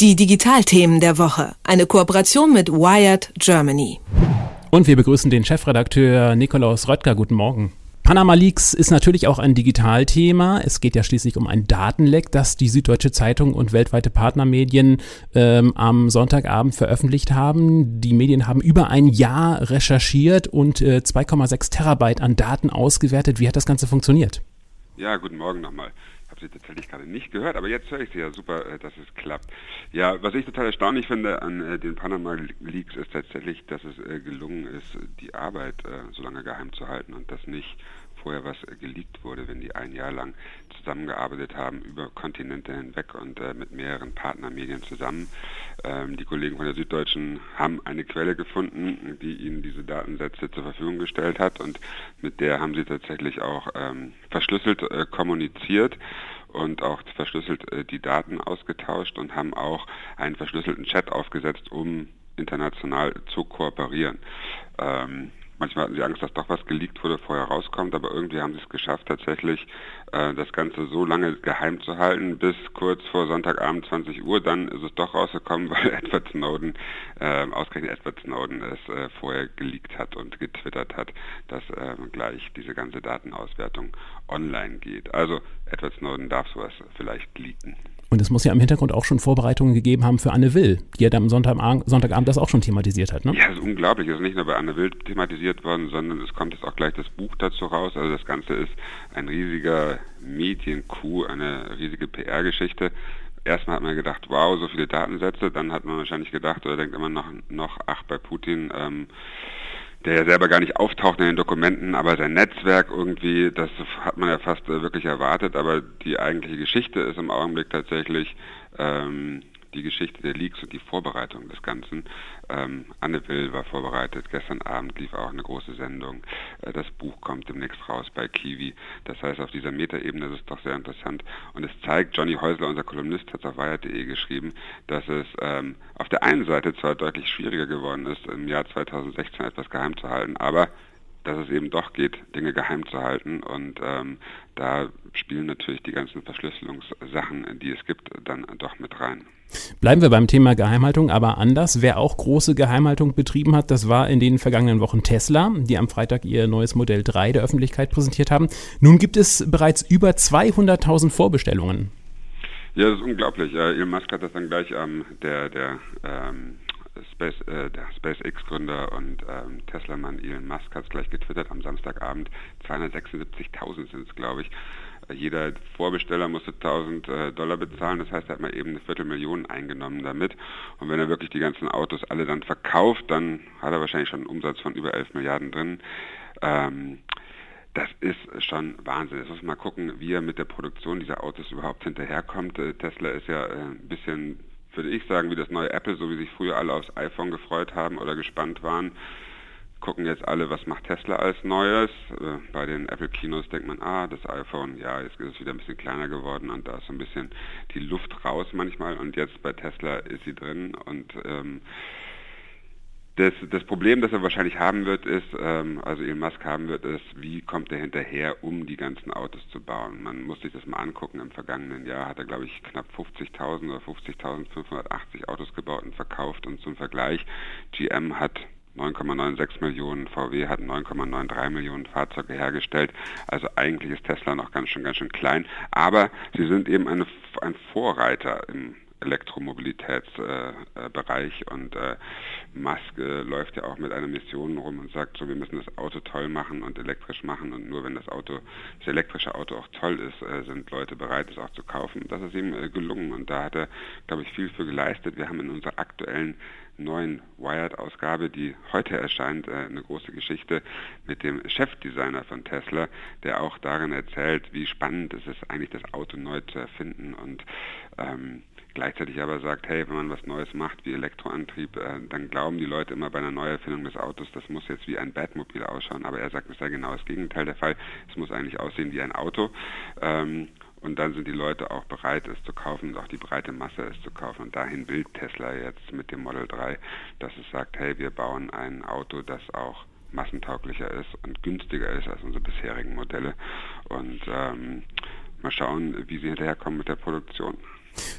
Die Digitalthemen der Woche. Eine Kooperation mit Wired Germany. Und wir begrüßen den Chefredakteur Nikolaus Röttger. Guten Morgen. Panama Leaks ist natürlich auch ein Digitalthema. Es geht ja schließlich um ein Datenleck, das die Süddeutsche Zeitung und weltweite Partnermedien ähm, am Sonntagabend veröffentlicht haben. Die Medien haben über ein Jahr recherchiert und äh, 2,6 Terabyte an Daten ausgewertet. Wie hat das Ganze funktioniert? Ja, guten Morgen nochmal habe sie tatsächlich gerade nicht gehört, aber jetzt höre ich sie ja super, äh, dass es klappt. Ja, was ich total erstaunlich finde an äh, den Panama Leaks ist tatsächlich, dass es äh, gelungen ist, die Arbeit so lange geheim zu halten und dass nicht vorher was geleakt wurde, wenn die ein Jahr lang zusammengearbeitet haben über Kontinente hinweg und äh, mit mehreren Partnermedien zusammen. Ähm, die Kollegen von der Süddeutschen haben eine Quelle gefunden, die ihnen diese Datensätze zur Verfügung gestellt hat und mit der haben sie tatsächlich auch ähm, verschlüsselt äh, kommuniziert und auch verschlüsselt äh, die Daten ausgetauscht und haben auch einen verschlüsselten Chat aufgesetzt, um international zu kooperieren. Ähm, Manchmal hatten sie Angst, dass doch was geleakt wurde, vorher rauskommt, aber irgendwie haben sie es geschafft, tatsächlich äh, das Ganze so lange geheim zu halten, bis kurz vor Sonntagabend 20 Uhr. Dann ist es doch rausgekommen, weil Edward Snowden, äh, ausgerechnet Edward Snowden, es äh, vorher geleakt hat und getwittert hat, dass äh, gleich diese ganze Datenauswertung online geht. Also Edward Snowden darf sowas vielleicht leaken. Und es muss ja im Hintergrund auch schon Vorbereitungen gegeben haben für Anne Will, die ja dann am Sonntagabend, Sonntagabend das auch schon thematisiert hat. Ne? Ja, das ist unglaublich. Es ist nicht nur bei Anne Will thematisiert worden, sondern es kommt jetzt auch gleich das Buch dazu raus. Also das Ganze ist ein riesiger Medienkuh, eine riesige PR-Geschichte. Erstmal hat man gedacht, wow, so viele Datensätze. Dann hat man wahrscheinlich gedacht oder denkt immer noch, noch ach, bei Putin ähm, der ja selber gar nicht auftaucht in den Dokumenten, aber sein Netzwerk irgendwie, das hat man ja fast äh, wirklich erwartet, aber die eigentliche Geschichte ist im Augenblick tatsächlich ähm, die Geschichte der Leaks und die Vorbereitung des Ganzen. Ähm, Anne Will war vorbereitet, gestern Abend lief auch eine große Sendung. Äh, das Buch kommt demnächst raus bei Kiwi. Das heißt, auf dieser Metaebene ist es doch sehr interessant. Und es zeigt, Johnny Häusler, unser Kolumnist, hat auf wired.de geschrieben, dass es ähm, auf der einen Seite zwar deutlich schwieriger geworden ist, im Jahr 2016 etwas geheim zu halten, aber dass es eben doch geht, Dinge geheim zu halten. Und ähm, da spielen natürlich die ganzen Verschlüsselungssachen, die es gibt, dann doch mit rein. Bleiben wir beim Thema Geheimhaltung, aber anders. Wer auch große Geheimhaltung betrieben hat, das war in den vergangenen Wochen Tesla, die am Freitag ihr neues Modell 3 der Öffentlichkeit präsentiert haben. Nun gibt es bereits über 200.000 Vorbestellungen. Ja, das ist unglaublich. Elon Musk hat das dann gleich ähm, der, der ähm, Space, äh, der SpaceX-Gründer und ähm, Tesla-Mann Elon Musk hat es gleich getwittert am Samstagabend. 276.000 sind es, glaube ich. Äh, jeder Vorbesteller musste 1000 äh, Dollar bezahlen, das heißt, er hat mal eben eine Viertelmillion eingenommen damit. Und wenn er wirklich die ganzen Autos alle dann verkauft, dann hat er wahrscheinlich schon einen Umsatz von über 11 Milliarden drin. Ähm, das ist schon Wahnsinn. Jetzt muss man mal gucken, wie er mit der Produktion dieser Autos überhaupt hinterherkommt. Äh, Tesla ist ja äh, ein bisschen würde ich sagen, wie das neue Apple, so wie sich früher alle aufs iPhone gefreut haben oder gespannt waren, gucken jetzt alle, was macht Tesla als Neues. Äh, bei den Apple-Kinos denkt man, ah, das iPhone, ja, jetzt ist es wieder ein bisschen kleiner geworden und da ist so ein bisschen die Luft raus manchmal und jetzt bei Tesla ist sie drin und ähm, das, das Problem, das er wahrscheinlich haben wird, ist, ähm, also Elon Musk haben wird, ist, wie kommt er hinterher, um die ganzen Autos zu bauen. Man muss sich das mal angucken. Im vergangenen Jahr hat er, glaube ich, knapp 50.000 oder 50.580 Autos gebaut und verkauft. Und zum Vergleich, GM hat 9,96 Millionen, VW hat 9,93 Millionen Fahrzeuge hergestellt. Also eigentlich ist Tesla noch ganz schön, ganz schön klein. Aber sie sind eben eine, ein Vorreiter im Elektromobilitätsbereich und äh, Musk äh, läuft ja auch mit einer Mission rum und sagt so, wir müssen das Auto toll machen und elektrisch machen und nur wenn das Auto, das elektrische Auto auch toll ist, äh, sind Leute bereit, es auch zu kaufen. Das ist ihm äh, gelungen und da hat er, glaube ich, viel für geleistet. Wir haben in unserer aktuellen neuen Wired-Ausgabe, die heute erscheint, äh, eine große Geschichte mit dem Chefdesigner von Tesla, der auch darin erzählt, wie spannend es ist, eigentlich das Auto neu zu erfinden und ähm, gleichzeitig aber sagt, hey, wenn man was Neues macht wie Elektroantrieb, äh, dann glauben die Leute immer bei einer Neuerfindung des Autos, das muss jetzt wie ein Batmobil ausschauen. Aber er sagt, das sei genau das Gegenteil der Fall. Es muss eigentlich aussehen wie ein Auto. Ähm, und dann sind die Leute auch bereit, es zu kaufen und auch die breite Masse es zu kaufen. Und dahin will Tesla jetzt mit dem Model 3, dass es sagt, hey, wir bauen ein Auto, das auch massentauglicher ist und günstiger ist als unsere bisherigen Modelle. Und ähm, mal schauen, wie sie hinterherkommen mit der Produktion.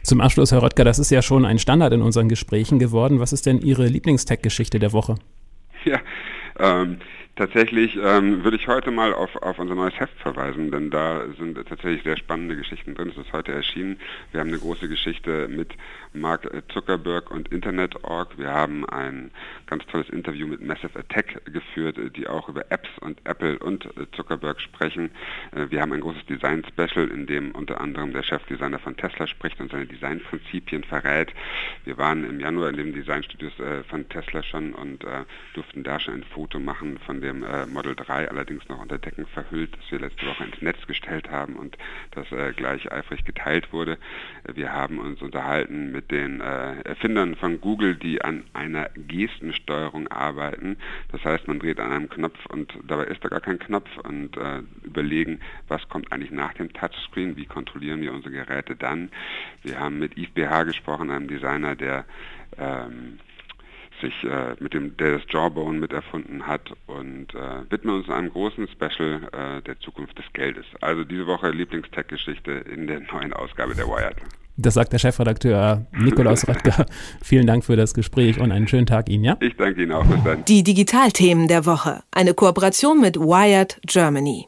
Zum Abschluss, Herr Röttger, das ist ja schon ein Standard in unseren Gesprächen geworden. Was ist denn Ihre Lieblingstech-Geschichte der Woche? Ja, ähm, Tatsächlich ähm, würde ich heute mal auf, auf unser neues Heft verweisen, denn da sind tatsächlich sehr spannende Geschichten drin. Es ist heute erschienen. Wir haben eine große Geschichte mit Mark Zuckerberg und Internet.org. Wir haben ein ganz tolles Interview mit Massive Attack geführt, die auch über Apps und Apple und Zuckerberg sprechen. Äh, wir haben ein großes Design-Special, in dem unter anderem der Chefdesigner von Tesla spricht und seine Designprinzipien verrät. Wir waren im Januar in den Designstudios äh, von Tesla schon und äh, durften da schon ein Foto machen von dem äh, Model 3 allerdings noch unter Decken verhüllt, das wir letzte Woche ins Netz gestellt haben und das äh, gleich eifrig geteilt wurde. Wir haben uns unterhalten mit den äh, Erfindern von Google, die an einer Gestensteuerung arbeiten. Das heißt, man dreht an einem Knopf und dabei ist da gar kein Knopf und äh, überlegen, was kommt eigentlich nach dem Touchscreen, wie kontrollieren wir unsere Geräte dann. Wir haben mit Yves BH gesprochen, einem Designer, der ähm, sich äh, mit dem, der das Jawbone miterfunden hat und äh, widmen uns einem großen Special äh, der Zukunft des Geldes. Also diese Woche Lieblingstech-Geschichte in der neuen Ausgabe der Wired. Das sagt der Chefredakteur Nikolaus Röttger. Vielen Dank für das Gespräch und einen schönen Tag Ihnen, ja? Ich danke Ihnen auch. Bis dann. Die Digitalthemen der Woche. Eine Kooperation mit Wired Germany.